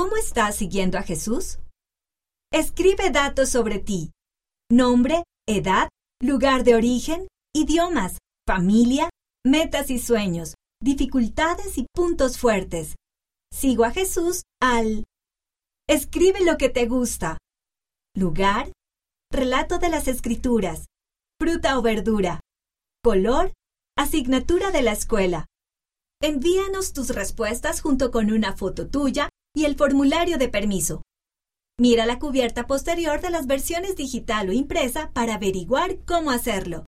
¿Cómo estás siguiendo a Jesús? Escribe datos sobre ti. Nombre, edad, lugar de origen, idiomas, familia, metas y sueños, dificultades y puntos fuertes. Sigo a Jesús al... Escribe lo que te gusta. Lugar, relato de las escrituras, fruta o verdura, color, asignatura de la escuela. Envíanos tus respuestas junto con una foto tuya y el formulario de permiso. Mira la cubierta posterior de las versiones digital o impresa para averiguar cómo hacerlo.